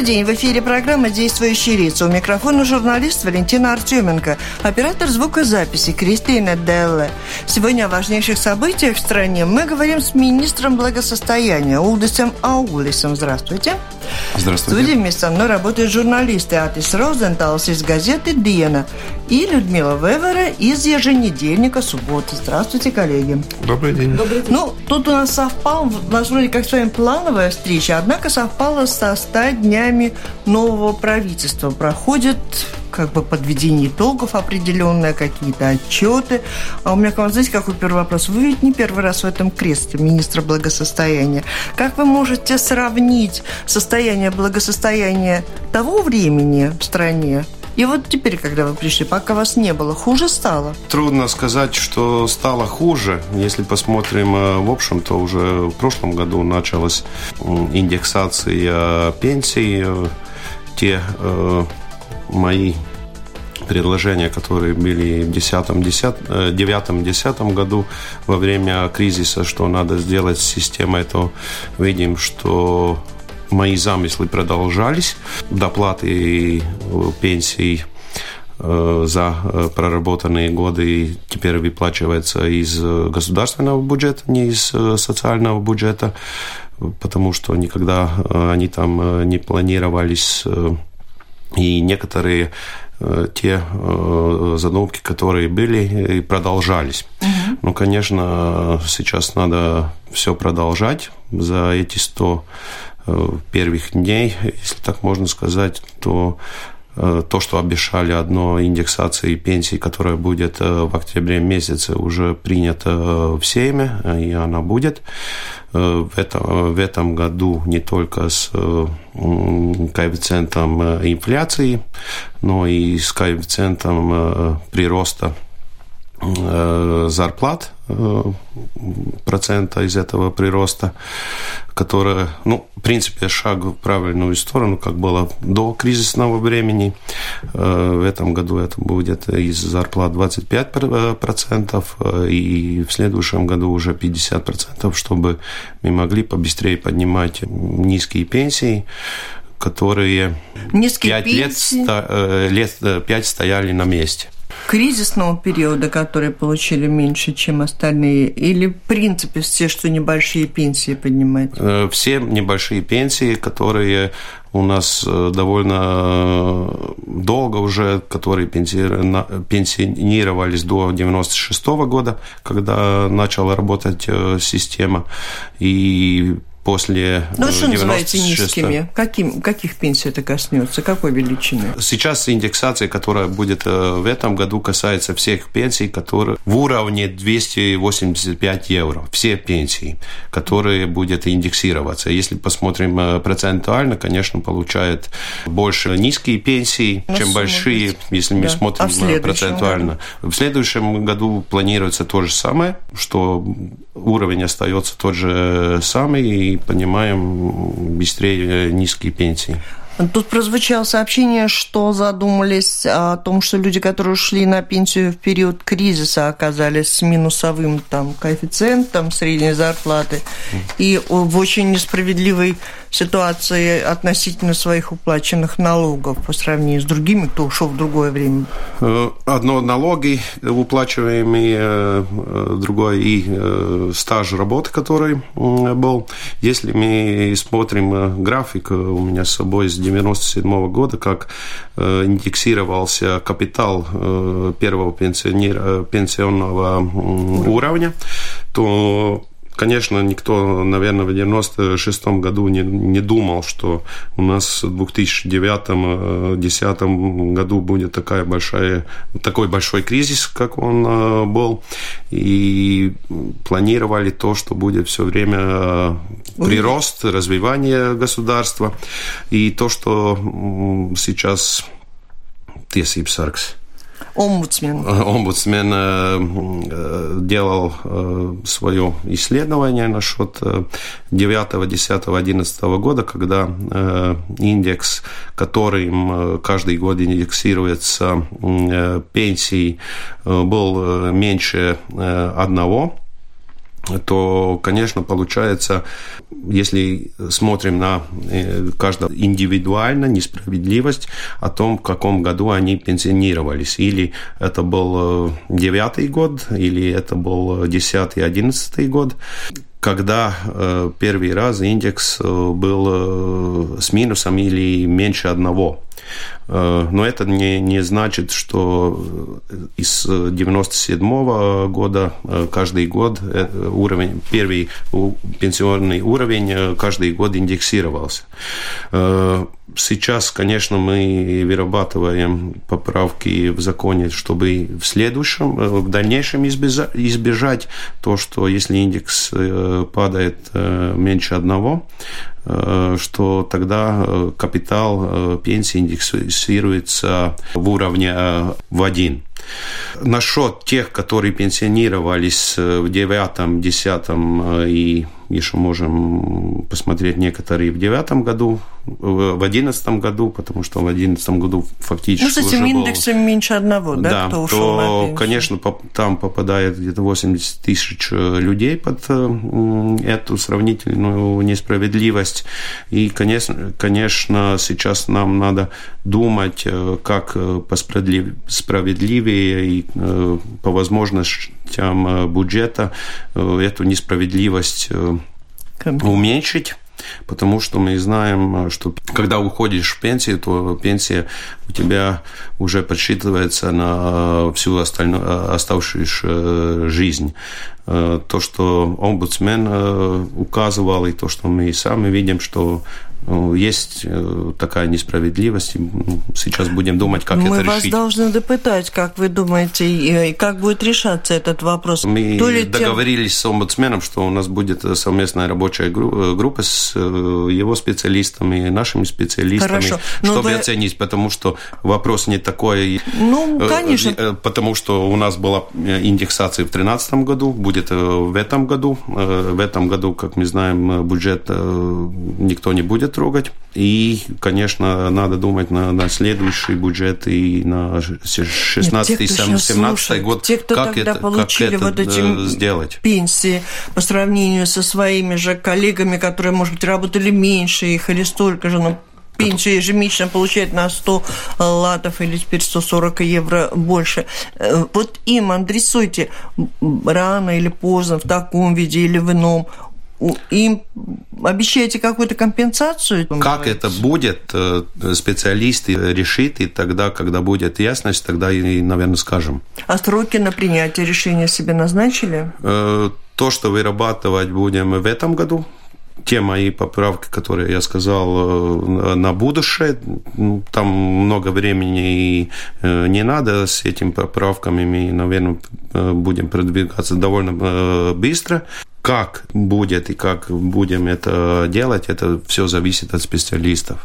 Добрый день. В эфире программа «Действующие лица». У микрофона журналист Валентина Артеменко, оператор звукозаписи Кристина Делле. Сегодня о важнейших событиях в стране мы говорим с министром благосостояния Улдисом Аулисом. Здравствуйте. Здравствуйте. В студии вместе со мной работают журналисты Атис Розенталс из газеты «Диена» и Людмила Вевера из еженедельника «Суббота». Здравствуйте, коллеги. Добрый день. Добрый день. Ну, тут у нас совпал, у нас вроде как с вами плановая встреча, однако совпала со 100 днями нового правительства. Проходит как бы подведение итогов определенное, какие-то отчеты. А у меня к вам, знаете, какой первый вопрос? Вы ведь не первый раз в этом кресле министра благосостояния. Как вы можете сравнить состояние благосостояния того времени в стране и вот теперь, когда вы пришли, пока вас не было, хуже стало? Трудно сказать, что стало хуже. Если посмотрим э, в общем, то уже в прошлом году началась индексация пенсий. Э, те э, мои предложения, которые были в 2009-2010 году во время кризиса, что надо сделать с системой, то видим, что мои замыслы продолжались. Доплаты пенсий э, за э, проработанные годы теперь выплачивается из государственного бюджета, не из э, социального бюджета, потому что никогда они там не планировались. И некоторые те задумки, которые были и продолжались. Угу. Ну, конечно, сейчас надо все продолжать. За эти 100 Э, первых дней, если так можно сказать, то э, то, что обещали одно индексации пенсии, которая будет э, в октябре месяце, уже принято в Сейме, и она будет. В этом, в этом году не только с коэффициентом инфляции, но и с коэффициентом прироста зарплат процента из этого прироста, которая, ну, в принципе, шаг в правильную сторону, как было до кризисного времени. Э, в этом году это будет из зарплат 25%, э, и в следующем году уже 50%, чтобы мы могли побыстрее поднимать низкие пенсии, которые Низкие 5 лет, лет 5 стояли на месте кризисного периода, которые получили меньше, чем остальные, или в принципе все, что небольшие пенсии поднимать? Э, все небольшие пенсии, которые у нас э, довольно э, долго уже, которые пенсионировались до 96 года, когда начала работать система. И после Ну, что 96... называете низкими? Каким, каких пенсий это коснется? Какой величины? Сейчас индексация, которая будет э, в этом году, касается всех пенсий, которые в уровне 285 евро. Все пенсии, которые будут индексироваться. Если посмотрим э, процентуально, конечно, получают больше низкие пенсии, ну, чем большие, быть. если да. мы смотрим а в процентуально. Году? В следующем году планируется то же самое, что уровень остается тот же самый, и понимаем быстрее низкие пенсии. Тут прозвучало сообщение, что задумались о том, что люди, которые ушли на пенсию в период кризиса, оказались с минусовым там, коэффициентом средней зарплаты и в очень несправедливой ситуации относительно своих уплаченных налогов по сравнению с другими, кто ушел в другое время? Э, одно налоги уплачиваемые, э, другое и э, стаж работы, который был. Если мы смотрим график у меня с собой с 97 года, как индексировался капитал первого пенсионного уровня, то Конечно, никто, наверное, в 96 году не, не думал, что у нас в 2009-2010 году будет такая большая, такой большой кризис, как он э, был. И планировали то, что будет все время э, прирост, развивание государства. И то, что сейчас tiesības sargs Омбудсмен. Омбудсмен э, делал э, свое исследование насчет 9, 10, 11 года, когда э, индекс, которым каждый год индексируется пенсии, был меньше одного то, конечно, получается, если смотрим на э, каждого индивидуально, несправедливость о том, в каком году они пенсионировались. Или это был э, девятый год, или это был десятый, одиннадцатый год когда э, первый раз индекс был с минусом или меньше одного. Э, но это не, не значит, что из 97 года э, каждый год э, уровень, первый пенсионный уровень каждый год индексировался. Сейчас, конечно, мы вырабатываем поправки в законе, чтобы в следующем, в дальнейшем избежать то, что если индекс падает меньше одного, Э, что тогда э, капитал э, пенсии индексируется в уровне в один. Насчет тех, которые пенсионировались в девятом, десятом и еще можем посмотреть некоторые в девятом году, в одиннадцатом году, потому что в одиннадцатом году фактически Ну, с этим индексом был... меньше одного, да, да кто ушел то, конечно, там попадает где-то 80 тысяч э, людей под э, эту сравнительную несправедливость. И, конечно, конечно, сейчас нам надо думать, э, как справедливее и по возможностям бюджета эту несправедливость уменьшить потому что мы знаем, что когда уходишь в пенсию, то пенсия у тебя уже подсчитывается на всю остальную, оставшуюся жизнь. То, что омбудсмен указывал, и то, что мы сами видим, что есть э, такая несправедливость. Ну, сейчас будем думать, как Мы это решить. Мы вас должны допытать, как вы думаете, и как будет решаться этот вопрос. Мы То ли договорились тем... с омбудсменом, что у нас будет совместная рабочая э, группа с э, его специалистами нашими специалистами, Хорошо. чтобы вы... оценить, потому что вопрос не такой. Ну, конечно. Потому что у нас была индексация в 2013 году, будет в этом году. В этом году, как мы знаем, бюджет никто не будет трогать. И, конечно, надо думать на, на следующий бюджет и на 16-17 год, те, кто как тогда это, получили как вот эти э, сделать. пенсии по сравнению со своими же коллегами, которые, может быть, работали меньше их или столько же, но пенсию ежемесячно получает на 100 латов или теперь 140 евро больше. Э, вот им адресуйте рано или поздно, в таком виде или в ином, им обещаете какую-то компенсацию? Как это будет, э, специалисты решит, и тогда, когда будет ясность, тогда и, наверное, скажем. А сроки на принятие решения себе назначили? Э, то, что вырабатывать будем в этом году, те мои поправки, которые я сказал э, на будущее, там много времени не надо с этими поправками, мы, наверное, будем продвигаться довольно быстро. Как будет и как будем это делать, это все зависит от специалистов.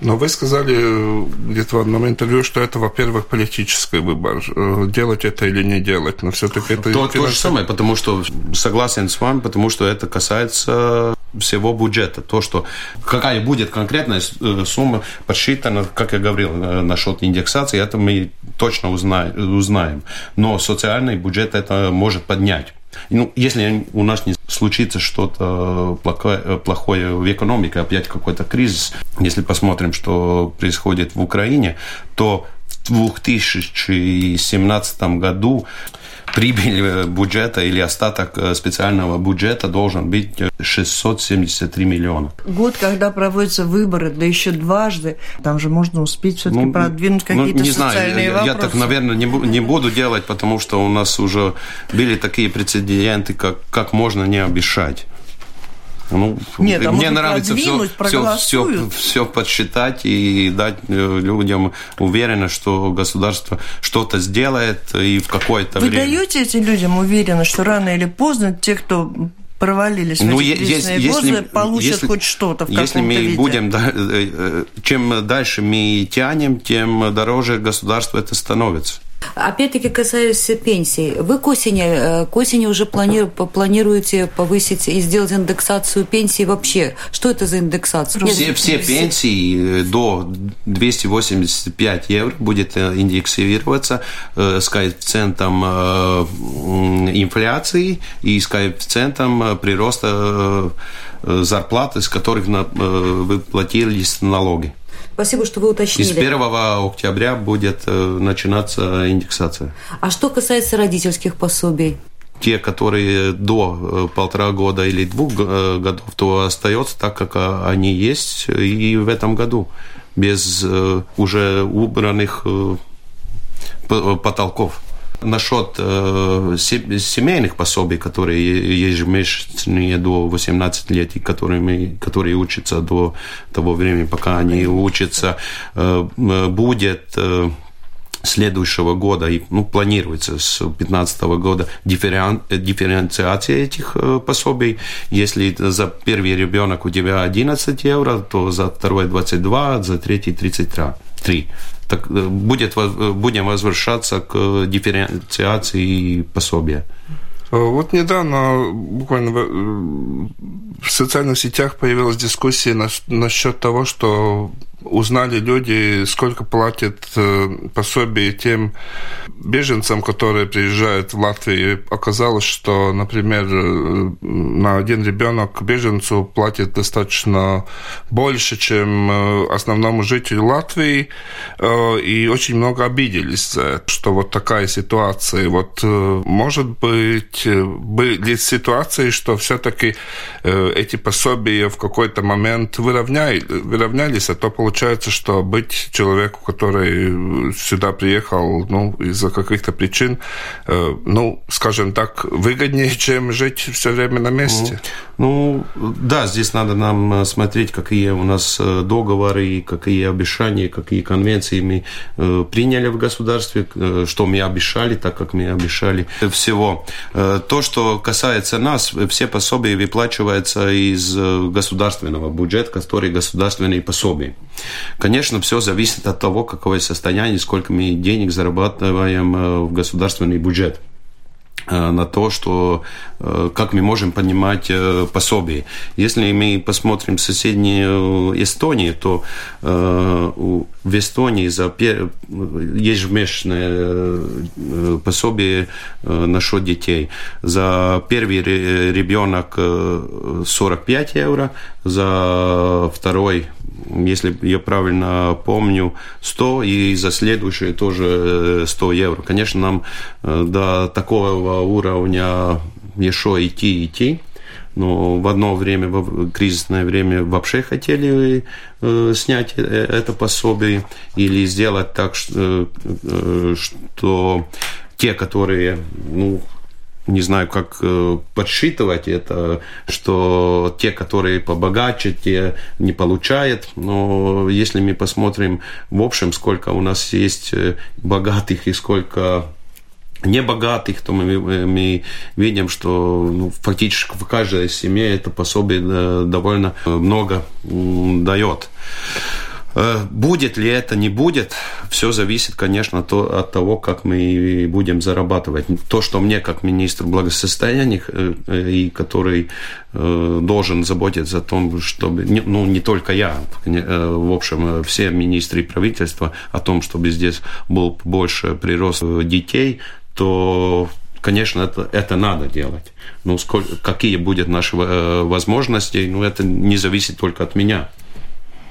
Но вы сказали э, где-то в одном интервью, что это, во-первых, политический выбор, э, делать это или не делать, но все-таки это... То, то же самое, потому что согласен с вами, потому что это касается всего бюджета. То, что какая будет конкретная э, сумма подсчитана, как я говорил, насчет индексации, это мы точно узнаем. Но социальный бюджет это может поднять. Ну, если у нас не случится что-то плохое, плохое в экономике, опять какой-то кризис, если посмотрим, что происходит в Украине, то в 2017 году прибыль бюджета или остаток э, специального бюджета должен быть 673 миллиона. Год, когда проводятся выборы, да еще дважды, там же можно успеть все-таки ну, продвинуть ну, какие-то ну, не социальные знаю, вопросы. Я, я так, наверное, не, не буду делать, потому что у нас уже были такие прецеденты, как, как можно не обещать. Ну, Нет, а мне нравится все, все, все, все подсчитать и дать э, людям уверенность, что государство что-то сделает и в какое-то Вы время. Вы даете этим людям уверенность, что рано или поздно те, кто провалились ну, в эти если, если, получат если, хоть что-то в Если мы виде. будем, да, э, э, чем дальше мы тянем, тем дороже государство это становится. Опять-таки касаясь пенсий, вы к осени, э, к осени уже плани, планируете повысить и сделать индексацию пенсий вообще? Что это за индексация? Все, все пенсии э, до 285 евро будет э, индексироваться с коэффициентом инфляции и с коэффициентом прироста зарплаты, с которых вы платились налоги. Спасибо, что вы уточнили. И с 1 октября будет э, начинаться индексация. А что касается родительских пособий? те, которые до э, полтора года или двух э, годов, то остается так, как они есть и в этом году, без уже убранных потолков. Насчет э, семейных пособий, которые ежемесячные до 18 лет, и которыми, которые учатся до того времени, пока они учатся, э, будет э, следующего года, и ну, планируется с 2015 года дифферен, дифференциация этих э, пособий. Если за первый ребенок у тебя 11 евро, то за второй 22, за третий 33 так э, будет, э, будем возвращаться к дифференциации пособия. Э, вот недавно буквально в социальных сетях появилась дискуссия насчет того, что узнали люди, сколько платят э, пособие тем беженцам, которые приезжают в Латвию. Оказалось, что, например, э, на один ребенок беженцу платят достаточно больше, чем э, основному жителю Латвии, и очень много обиделись что вот такая ситуация. Вот может быть, были ситуации, что все-таки эти пособия в какой-то момент выравняли, выравнялись, а то получается получается, что быть человеку, который сюда приехал, ну, из-за каких-то причин, э, ну, скажем так, выгоднее, чем жить все время на месте. Ну, да, здесь надо нам э, смотреть, какие у нас э, договоры, какие обещания, какие конвенции мы приняли в государстве, что мы обещали, так как мы обещали всего. То, что касается нас, все пособия выплачиваются из государственного бюджета, который государственные пособия. Конечно, все зависит от того, какое состояние, сколько мы денег зарабатываем э, в государственный бюджет э, на то, что э, как мы можем понимать пособие. Если мы посмотрим соседнюю Эстонию, то в Эстонии за ежемесячное пособие на счет детей. За первый ребенок 45 евро, за второй если я правильно помню, 100, и за следующее тоже 100 евро. Конечно, нам э, до такого уровня еще идти, идти. Но в одно время, в кризисное время, вообще хотели э, снять э, это пособие или сделать так, что, что те, которые ну, не знаю, как э, подсчитывать это, что те, которые побогаче, те не получают. Но если мы посмотрим в общем, сколько у нас есть э, богатых и сколько небогатых, то мы, мы видим, что ну, фактически в каждой семье это пособие э, довольно много дает. Э, будет ли это, не будет, все зависит, конечно, от того, как мы будем зарабатывать. То, что мне, как министр благосостояния, э, э, и который должен заботиться о том, чтобы, ну, не только я, в общем, все министры правительства, о том, чтобы здесь был больше прирост детей, то конечно, это, это надо делать. Но сколько, какие будут наши возможности, ну, это не зависит только от меня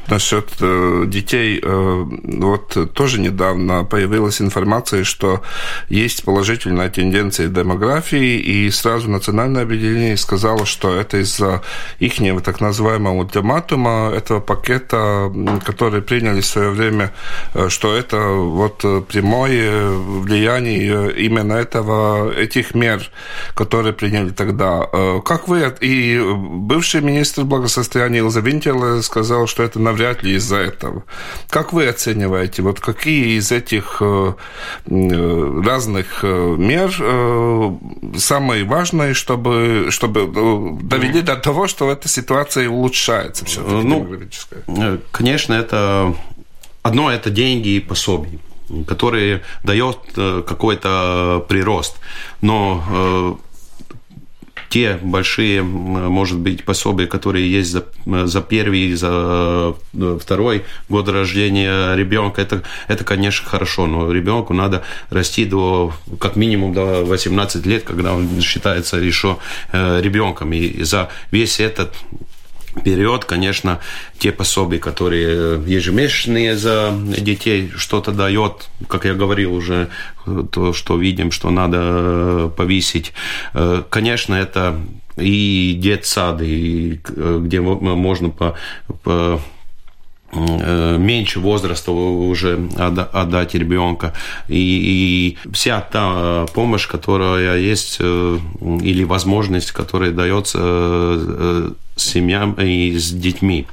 насчет э, детей. Э, вот тоже недавно появилась информация, что есть положительная тенденция демографии, и сразу национальное объединение сказало, что это из-за их так называемого ультиматума, этого пакета, который приняли в свое время, э, что это вот прямое влияние именно этого, этих мер, которые приняли тогда. Как вы, и бывший министр благосостояния Илза Винтел сказал, что это на навряд ли из-за этого. Как вы оцениваете, вот какие из этих э, э, разных э, мер самые важные, чтобы, чтобы довели до того, что эта ситуация улучшается все-таки ну, Конечно, это одно это деньги и пособия. который дает какой-то прирост. Но те большие, может быть, пособия, которые есть за, за первый, за э, второй год рождения ребенка, это, это, конечно, хорошо, но ребенку надо расти до, как минимум, до 18 лет, когда он считается еще э, ребенком. И за весь этот период, конечно, те пособия, которые ежемесячные за детей, что-то дает, как я говорил уже, то, что видим, что надо э, повысить. Э, конечно, это и детсады, э, где можно по, по меньше возраста уже отдать ребенка. И, и вся та помощь, которая есть, или возможность, которая дается семьям и с детьми.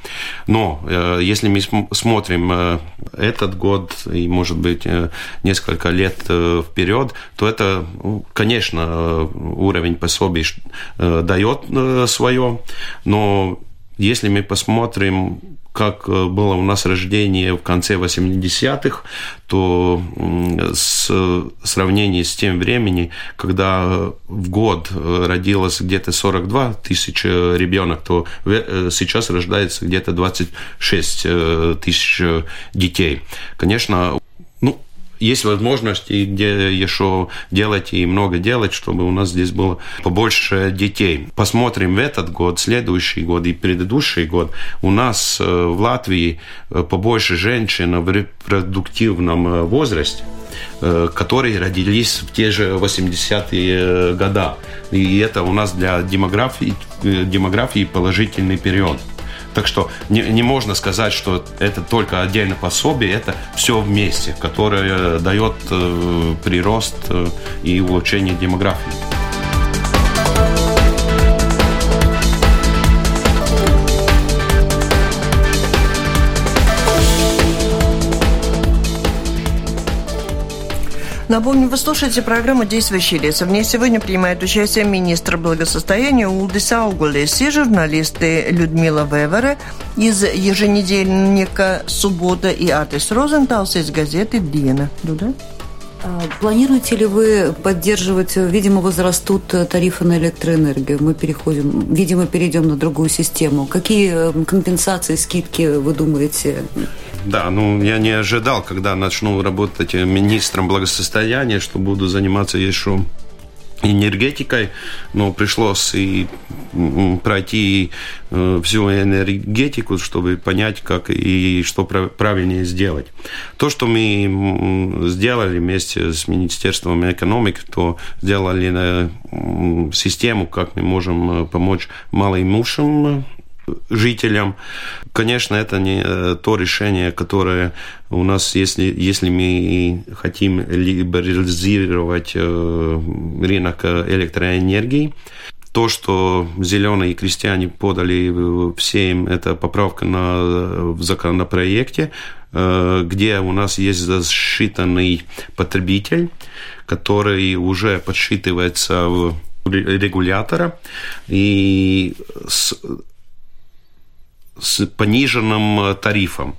Но э, если мы смотрим э, этот год и, может быть, э, несколько лет вперед, то это, ну, конечно, уровень пособий дает свое, но если мы посмотрим как э, было у нас рождение в конце 80-х, то с сравнении с тем временем, когда в год э, родилось где-то 42 тысячи ребенок, то э, сейчас рождается где-то 26 тысяч детей. Конечно, есть возможности, где еще делать и много делать, чтобы у нас здесь было побольше детей. Посмотрим в этот год, следующий год и предыдущий год. У нас э, в Латвии э, побольше женщин в репродуктивном э, возрасте которые родились в те же 80-е годы. И это у нас для демографии, демографии положительный период. Так что не, не можно сказать, что это только отдельно пособие, это все вместе, которое дает э, прирост э, и улучшение демографии. Напомню, вы слушаете программу «Действующие лица». В ней сегодня принимает участие министр благосостояния Улдис Аугулис и журналисты Людмила Вевера из еженедельника «Суббота» и Атис Розенталс из газеты «Диена». Дуда? А, планируете ли вы поддерживать, видимо, возрастут тарифы на электроэнергию, мы переходим, видимо, перейдем на другую систему. Какие компенсации, скидки вы думаете да, ну я не ожидал, когда начну работать министром благосостояния, что буду заниматься еще энергетикой, но пришлось и пройти э, всю энергетику, чтобы понять, как и что правильнее сделать. То, что мы сделали вместе с Министерством экономики, то сделали э, систему, как мы можем э, помочь малоимущим жителям. Конечно, это не э, то решение, которое у нас, если, если мы хотим либерализировать э, рынок электроэнергии, то, что зеленые крестьяне подали всем, это поправка на, в законопроекте, э, где у нас есть засчитанный потребитель, который уже подсчитывается в регулятора, и с с пониженным э, тарифом.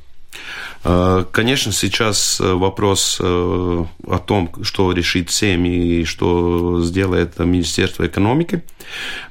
Э, конечно, сейчас э, вопрос о том, что решит СЕМ и что сделает Министерство экономики,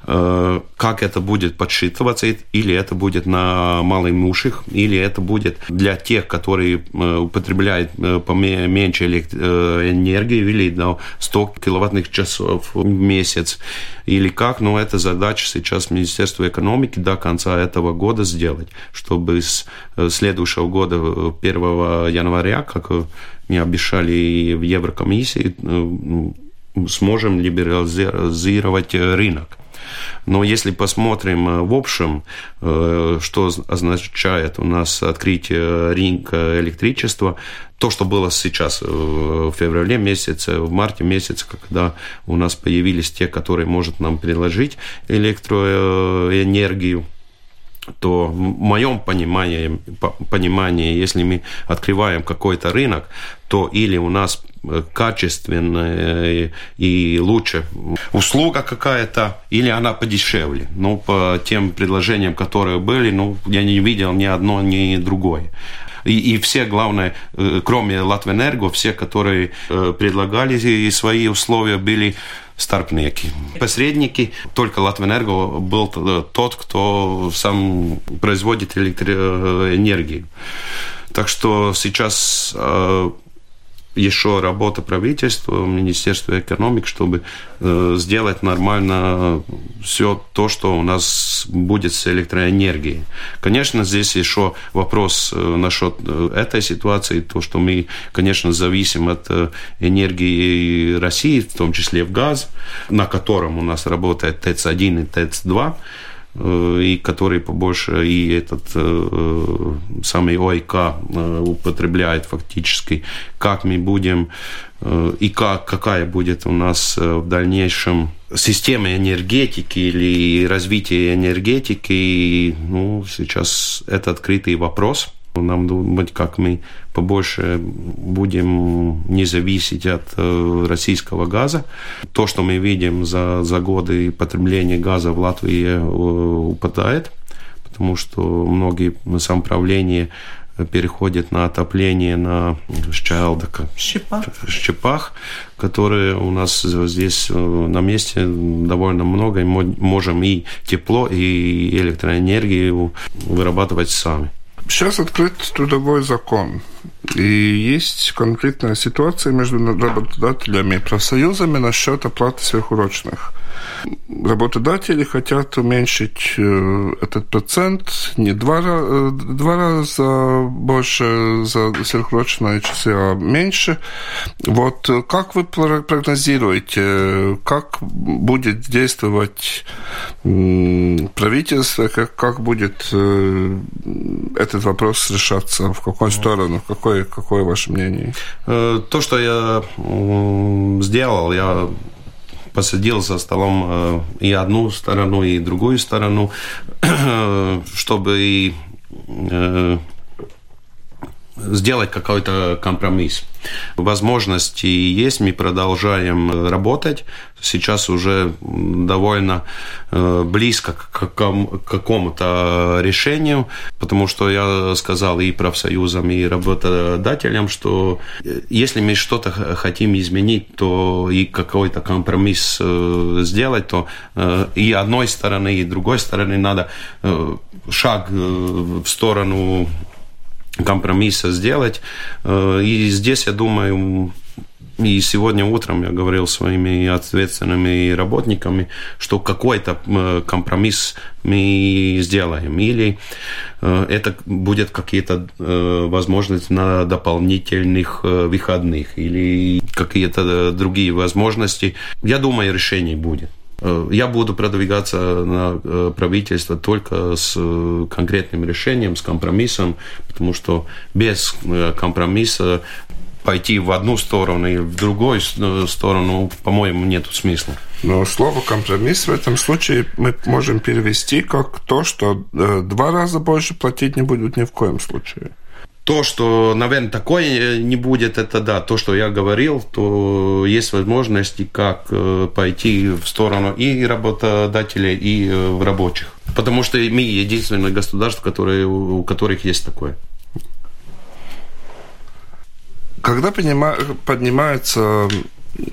как это будет подсчитываться, или это будет на малоимущих, или это будет для тех, которые употребляют поменьше энергии, или на 100 киловаттных часов в месяц, или как, но это задача сейчас Министерства экономики до конца этого года сделать, чтобы с э, следующего года, 1 э, января, как мне обещали в Еврокомиссии, э, сможем либерализировать рынок. Но если посмотрим в общем, что означает у нас открытие рынка электричества, то, что было сейчас э, в феврале месяце, в марте месяце, когда у нас появились те, которые могут нам предложить электроэнергию, то в моем понимании, понимании, если мы открываем какой-то рынок, то или у нас э, качественная и лучше услуга какая-то, или она подешевле. Ну, по тем предложениям, которые были, ну, я не видел ни одно, ни другое. И, и все, главное, кроме Латвэнерго, все, которые предлагали свои условия, были старпники. Посредники, только Латвэнерго был тот, кто сам производит электроэнергию. Так что сейчас еще работа правительства, Министерства экономики, чтобы э, сделать нормально все то, что у нас будет с электроэнергией. Конечно, здесь еще вопрос э, насчет э, этой ситуации, то, что мы, конечно, зависим от энергии России, в том числе в газ, на котором у нас работает ТЭЦ-1 и ТЭЦ-2. Э, и который побольше и этот э, самый ОИК э, употребляет фактически, как мы будем и как, какая будет у нас в дальнейшем система энергетики или развитие энергетики, ну, сейчас это открытый вопрос. Нам думать, как мы побольше будем не зависеть от э, российского газа. То, что мы видим за, за годы потребления газа в Латвии э, упадает, потому что многие самоуправления переходят на отопление на щелдока, щепах. щепах, которые у нас здесь э, на месте довольно много, и можем и тепло, и электроэнергию вырабатывать сами. Сейчас открыт трудовой закон. И есть конкретная ситуация между работодателями и профсоюзами насчет оплаты сверхурочных. Работодатели хотят уменьшить э, этот процент не два, э, два раза больше за сверхурочные часы, а меньше. Вот как вы прогнозируете, как будет действовать правительство, как, как будет э, этот вопрос решаться, в какую сторону, какое, какое ваше мнение? То, что я сделал, я посадил за столом э, и одну сторону, и другую сторону, чтобы и сделать какой-то компромисс. Возможности есть, мы продолжаем работать. Сейчас уже довольно э, близко к какому-то решению, потому что я сказал и профсоюзам, и работодателям, что э, если мы что-то хотим изменить, то и какой-то компромисс э, сделать, то и одной стороны, и другой стороны надо шаг в сторону компромисса сделать. Э, и здесь, я думаю, и сегодня утром я говорил своими ответственными работниками, что какой-то э, компромисс мы сделаем. Или э, это будет какие-то возможности на дополнительных выходных или какие-то другие возможности. Я думаю, решение будет. Э, я буду продвигаться на э, правительство только с э, конкретным решением, с компромиссом, потому что без компромисса пойти в одну сторону и в другую сторону, по-моему, нет смысла. Но слово «компромисс» в этом случае мы можем перевести как то, что два раза больше платить не будут ни в коем случае. То, что, наверное, такое э, не будет, это да, то, что я говорил, то есть возможности, как э, пойти в сторону и работодателей, и э, в рабочих. Потому что мы единственное государство, которое, у которых есть такое. Когда поднимается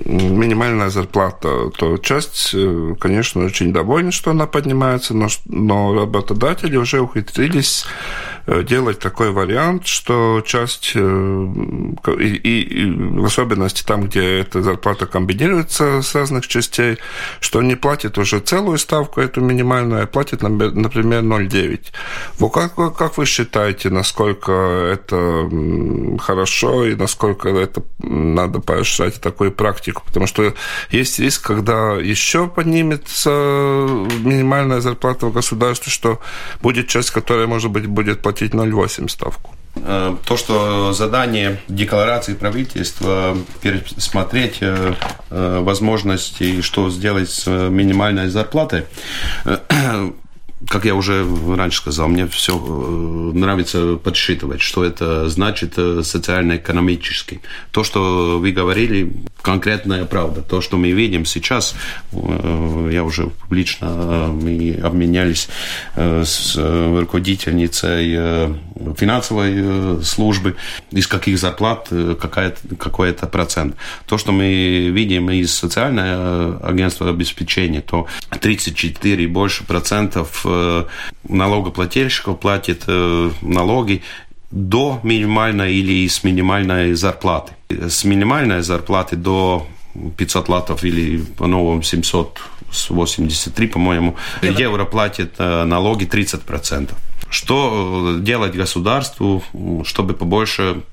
минимальная зарплата, то часть, конечно, очень довольна, что она поднимается, но, работодатели уже ухитрились делать такой вариант, что часть, э, и, и, в особенности там, где эта зарплата комбинируется с разных частей, что не платит уже целую ставку, эту минимальную, а платит, например, 0,9. Вот как, как вы считаете, насколько это хорошо и насколько это надо поощрять такую практику? Потому что есть риск, когда еще поднимется минимальная зарплата в государстве, что будет часть, которая, может быть, будет платить платить 0,8 ставку. Э, то, что задание декларации правительства пересмотреть э, э, возможности, что сделать с минимальной зарплатой, как я уже раньше сказал, мне все нравится подсчитывать, что это значит социально-экономически. То, что вы говорили, конкретная правда. То, что мы видим сейчас, э, я уже публично, э, мы обменялись э, с руководительницей финансовой службы, из каких зарплат какой-то процент. То, что мы видим из социального агентства обеспечения, то 34 и больше процентов налогоплательщиков платит налоги до минимальной или с минимальной зарплаты. С минимальной зарплаты до 500 латов или по-новому 783, по-моему, евро, евро платит э, налоги 30%. Что делать государству, чтобы побольше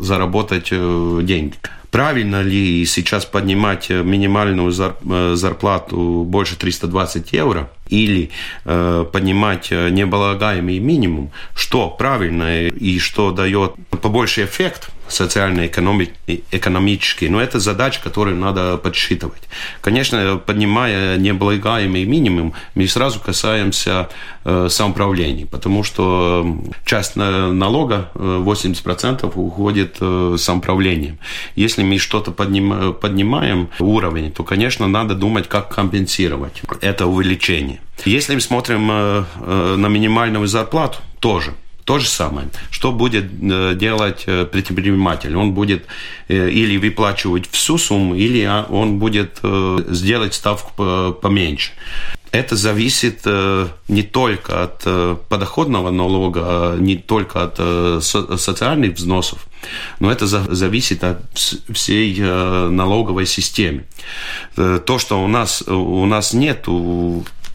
заработать э, деньги? Правильно ли сейчас поднимать минимальную зарплату больше 320 евро или э, поднимать неблагаемый минимум? Что правильно и что дает побольше эффект – социально-экономические. Но это задача, которую надо подсчитывать. Конечно, поднимая необлагаемый минимум, мы сразу касаемся э, самоуправления, потому что часть налога, 80% э, уходит э, самоуправлением. Если мы что-то поднимаем, поднимаем уровень, то, конечно, надо думать, как компенсировать это увеличение. Если мы смотрим э, э, на минимальную зарплату, тоже – то же самое. Что будет э, делать предприниматель? Он будет или выплачивать всю сумму, или а, он будет сделать ставку поменьше. Это зависит не только от подоходного налога, а не только от социальных взносов, но это зависит от всей налоговой системы. То, что у нас, у нас нет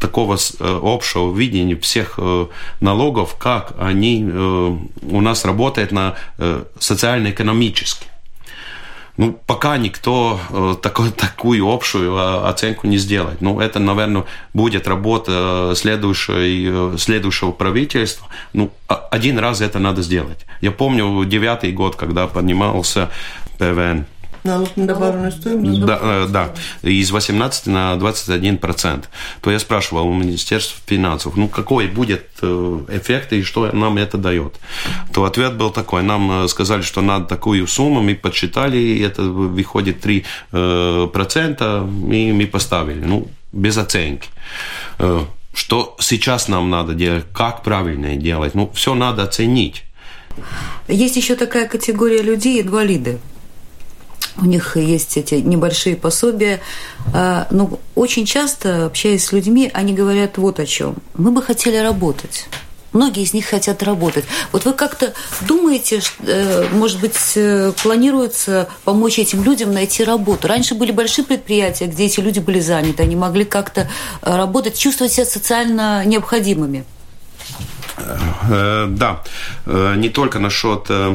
такого э, общего видения всех э, налогов, как они э, у нас работают на социально-экономически. Ну, пока никто такой, такую общую оценку не сделает. Ну, это, наверное, будет работа следующей, следующего правительства. Ну, один раз это надо сделать. Я помню девятый год, когда поднимался ПВН налог на добавленную стоимость? Да, э, да, из 18 на 21 процент. То я спрашивал у Министерства финансов, ну какой будет э, эффект и что нам это дает? То ответ был такой, нам э, сказали, что надо такую сумму, мы подсчитали, и это выходит 3 процента, и мы поставили, ну, без оценки. Что сейчас нам надо делать, как правильно делать, ну, все надо оценить. Есть еще такая категория людей, инвалиды. У них есть эти небольшие пособия. А, но очень часто, общаясь с людьми, они говорят вот о чем. Мы бы хотели работать. Многие из них хотят работать. Вот вы как-то думаете, э, может быть, э, планируется помочь этим людям найти работу? Раньше были большие предприятия, где эти люди были заняты, они могли как-то э, работать, чувствовать себя социально необходимыми. Э, да, э, не только насчет э,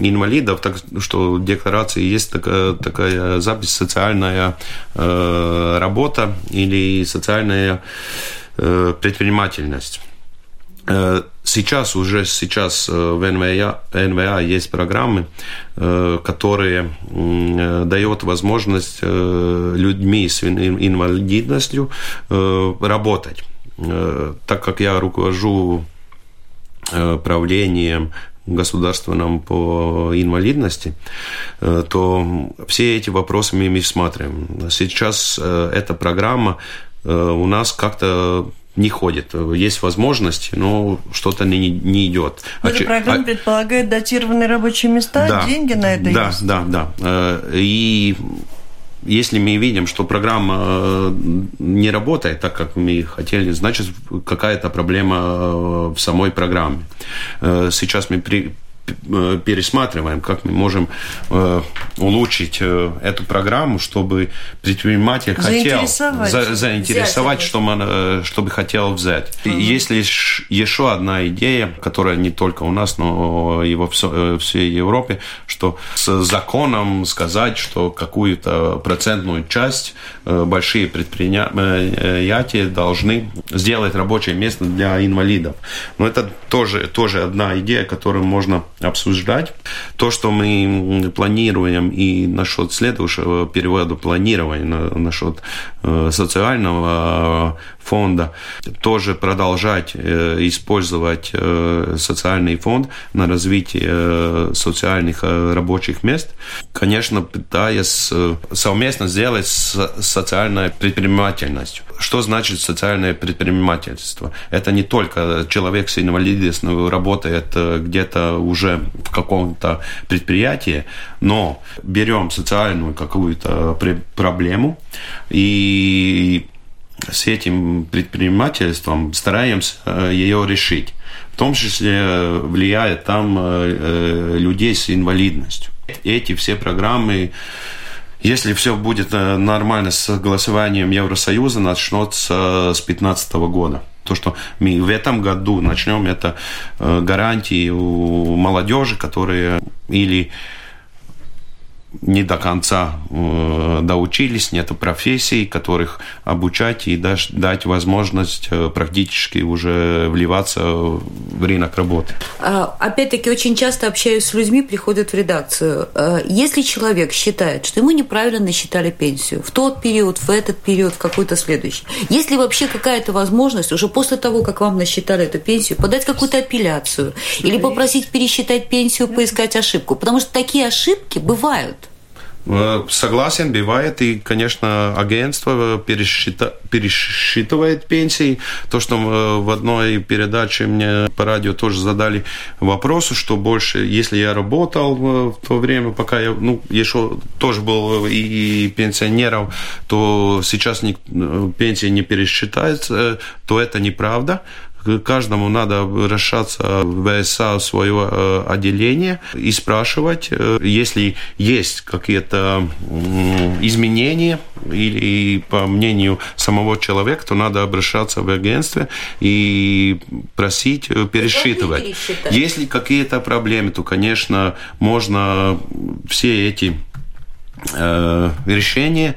инвалидов, так что в декларации есть такая, такая запись социальная работа или социальная предпринимательность. Сейчас, уже сейчас в НВА, НВА есть программы, которые дают возможность людьми с инвалидностью работать. Э, так как я руковожу э, правлением государственным по инвалидности, э, то все эти вопросы мы рассматриваем. Сейчас эта программа у нас как-то не ходит. Есть возможности, но что-то не, не идет. Эта а, программа а... предполагает датированные рабочие места, да, деньги на это да, есть? Да, да, да. И если мы видим, что программа э, не работает так, как мы хотели, значит, какая-то проблема э, в самой программе. Э, сейчас мы при, пересматриваем, как мы можем э, улучшить э, эту программу, чтобы предприниматель хотел за, заинтересовать, что он, чтобы хотел взять. Угу. Есть лишь еще одна идея, которая не только у нас, но и во всей Европе, что с законом сказать, что какую-то процентную часть большие предприятия должны сделать рабочее место для инвалидов. Но это тоже, тоже одна идея, которую можно обсуждать. То, что мы планируем и насчет следующего периода планирования, насчет э, социального фонда, тоже продолжать э, использовать э, социальный фонд на развитие социальных рабочих мест, конечно, пытаясь совместно сделать с социальной. Что значит социальное предпринимательство? Это не только человек с инвалидностью работает где-то уже в каком-то предприятии, но берем социальную какую-то проблему и с этим предпринимательством стараемся э, ее решить. В том числе влияет там э, э, людей с инвалидностью. Эти все программы если все будет нормально с голосованием Евросоюза, начнется с 2015 года. То, что мы в этом году начнем, это гарантии у молодежи, которые или не до конца э, доучились, нет профессий, которых обучать и дать, дать возможность э, практически уже вливаться в рынок работы. А, опять-таки, очень часто общаюсь с людьми, приходят в редакцию. А, если человек считает, что ему неправильно насчитали пенсию в тот период, в этот период, в какой-то следующий, есть ли вообще какая-то возможность уже после того, как вам насчитали эту пенсию, подать какую-то апелляцию или попросить пересчитать пенсию, поискать ошибку? Потому что такие ошибки бывают. Э, согласен, бывает. И, конечно, агентство пересчита... пересчитывает пенсии. То, что э, в одной передаче мне по радио тоже задали вопрос, что больше, если я работал в то время, пока я, ну, еще тоже был и пенсионером, то сейчас не, э, пенсия не пересчитается, то это неправда каждому надо обращаться в ВСА своего э, отделения и спрашивать, э, если есть какие-то изменения или по мнению самого человека, то надо обращаться в агентство и просить э, пересчитывать. Если какие-то проблемы, то, конечно, можно все эти решения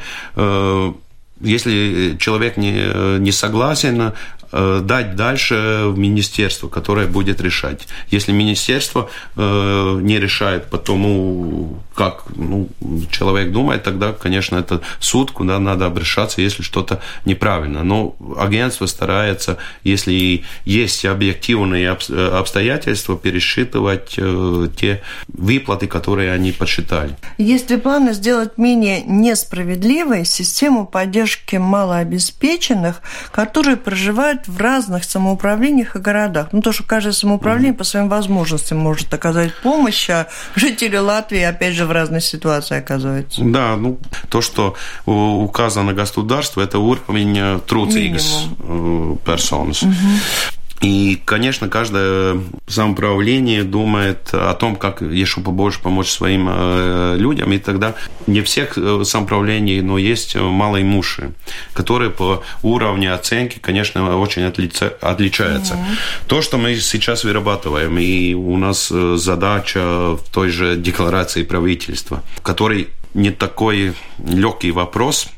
если человек не, не согласен, дать дальше в министерство, которое будет решать. Если министерство э, не решает по тому, как ну, человек думает, тогда, конечно, это суд, куда надо обращаться, если что-то неправильно. Но агентство старается, если есть объективные обстоятельства, пересчитывать э, те выплаты, которые они подсчитали. Есть ли планы сделать менее несправедливой систему поддержки малообеспеченных, которые проживают в разных самоуправлениях и городах. Ну, то, что каждое самоуправление mm-hmm. по своим возможностям может оказать помощь, а жители Латвии, опять же, в разной ситуации оказываются. Да, ну, то, что указано государство, это уровень э, трудzīgas э, персоны. Mm-hmm. И, конечно, каждое самоуправление думает о том, как еще побольше помочь своим э, людям. И тогда не всех э, самоуправлений, но есть малые муши, которые по уровню оценки, конечно, очень отлича, отличаются. Угу. То, что мы сейчас вырабатываем, и у нас э, задача в той же декларации правительства, который не такой легкий вопрос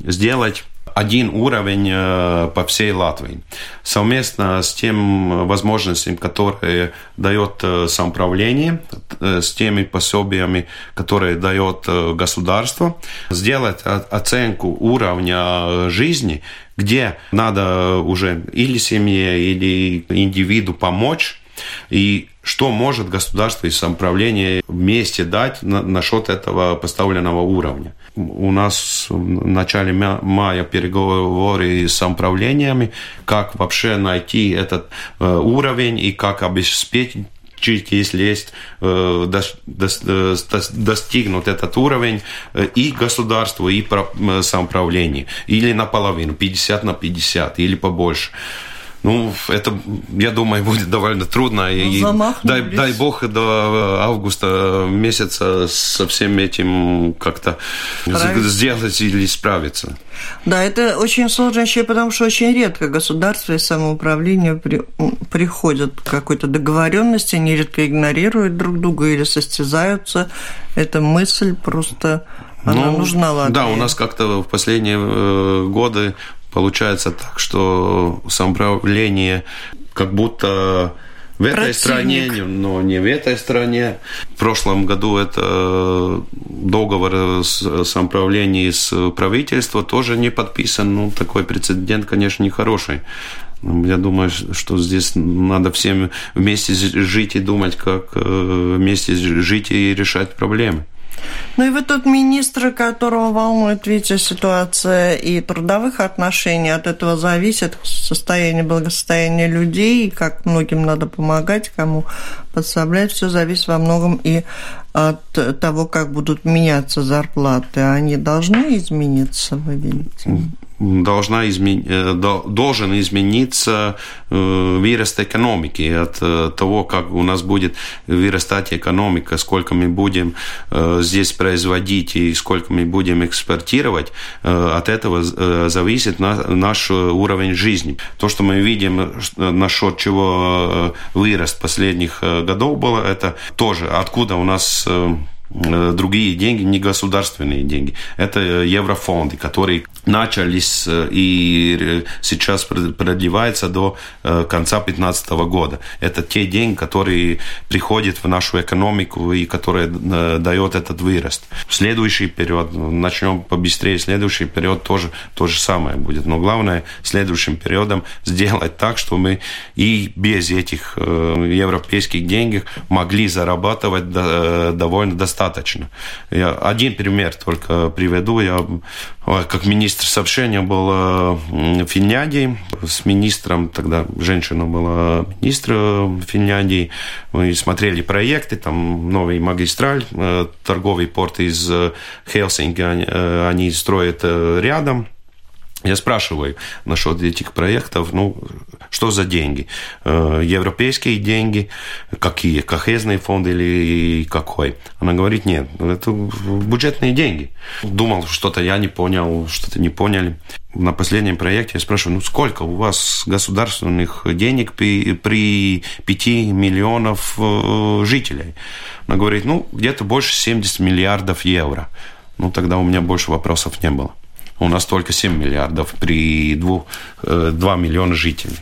сделать один уровень э, по всей Латвии. Совместно с тем возможностями, которые дает э, самоуправление, э, с теми пособиями, которые дает государство, сделать оценку уровня жизни, где надо уже или семье, или индивиду помочь, и что может государство и самоуправление вместе дать на, насчет этого поставленного уровня. У нас в начале мая переговоры с самоуправлениями, как вообще найти этот э, уровень и как обеспечить если есть э, э, достигнут этот уровень и государство, и самоуправление, или наполовину, 50 на 50, или побольше. Ну, это, я думаю, будет довольно трудно. И дай, дай бог до августа месяца со всем этим как-то сделать или справиться. Да, это очень сложно еще, потому что очень редко государство и самоуправление при, приходят к какой-то договоренности, нередко игнорируют друг друга или состязаются. Эта мысль просто она ну, нужна Латвии. Да, у нас как-то в последние э, годы Получается так, что самоуправление как будто в этой стране, но не в этой стране. В прошлом году это договор с самоуправлением с правительства тоже не подписан. Ну, такой прецедент, конечно, нехороший. Я думаю, что здесь надо всем вместе жить и думать, как э, вместе жить и решать проблемы. Ну и вы тот министр, которого волнует, видите, ситуация и трудовых отношений. От этого зависит состояние, благосостояние людей, как многим надо помогать, кому подсоблять. Все зависит во многом и от того, как будут меняться зарплаты. Они должны измениться, вы видите? Должна измен... Э, должен измениться э, вырост экономики от э, того, как у нас будет вырастать экономика, сколько мы будем здесь производить и сколько мы будем экспортировать, от этого зависит наш уровень жизни. То, что мы видим, насчет чего вырост последних годов было, это тоже откуда у нас другие деньги, не государственные деньги. Это еврофонды, которые начались э, и сейчас продлеваются до э, конца 2015 года. Это те деньги, которые приходят в нашу экономику и которые дают этот вырост. Следующий период, начнем побыстрее, следующий период тоже то же самое будет. Но главное следующим периодом сделать так, что мы и без этих европейских денег могли зарабатывать довольно достаточно достаточно. Я один пример только приведу. Я как министр сообщения был в Финляндии с министром, тогда женщина была министр Финляндии. Мы смотрели проекты, там новый магистраль, э, торговый порт из Хелсинки, э, они строят э, рядом я спрашиваю насчет этих проектов, ну, что за деньги? Э, европейские деньги, какие? Кохезные фонды или какой? Она говорит, нет, это бюджетные деньги. Думал, что-то я не понял, что-то не поняли. На последнем проекте я спрашиваю, ну сколько у вас государственных денег при, при 5 миллионов э, жителей? Она говорит, ну где-то больше 70 миллиардов евро. Ну тогда у меня больше вопросов не было. У нас только 7 миллиардов при 2, 2 э, миллиона жителей.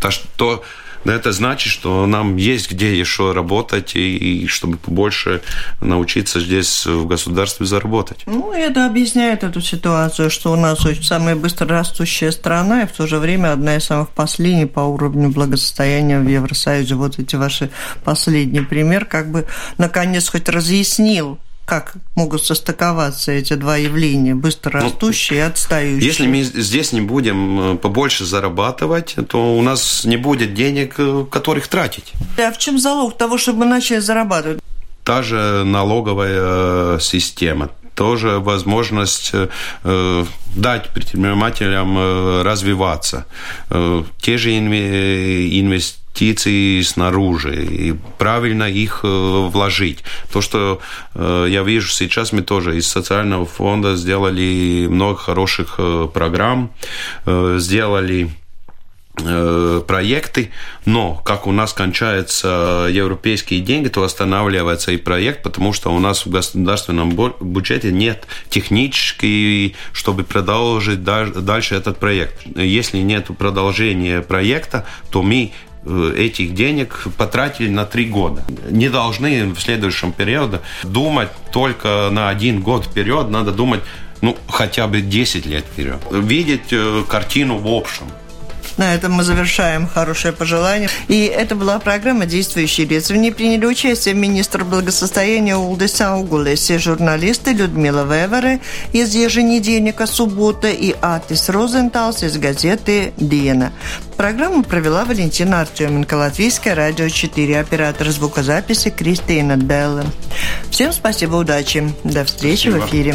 Так что это значит, что нам есть где еще работать, и, и чтобы побольше научиться здесь в государстве заработать. Ну, это объясняет эту ситуацию, что у нас очень самая быстро растущая страна, и в то же время одна из самых последних по уровню благосостояния в Евросоюзе. Вот эти ваши последний пример как бы наконец хоть разъяснил как могут состыковаться эти два явления, быстро растущие ну, и отстающие? Если мы здесь не будем э, побольше зарабатывать, то у нас не будет денег, э, которых тратить. А в чем залог того, чтобы мы начали зарабатывать? Та же налоговая э, система, тоже возможность э, дать предпринимателям развиваться. Э, те же инвестиции инвестиции снаружи и правильно их э, вложить. То, что э, я вижу сейчас, мы тоже из социального фонда сделали много хороших э, программ, сделали проекты, но как у нас кончаются европейские деньги, то останавливается и проект, потому что у нас в государственном бюджете нет технически, чтобы продолжить дальше этот проект. Если нет продолжения проекта, то мы этих денег потратили на три года. Не должны в следующем периоде думать только на один год вперед, надо думать ну, хотя бы 10 лет вперед. Видеть э, картину в общем. На этом мы завершаем хорошее пожелание. И это была программа «Действующие лица». В ней приняли участие министр благосостояния Улдис Аугулеси, журналисты Людмила Вевере из еженедельника «Суббота» и Атис Розенталс из газеты «Диена». Программу провела Валентина Артеменко, Латвийское радио 4, оператор звукозаписи Кристина Делла. Всем спасибо, удачи. До встречи спасибо. в эфире.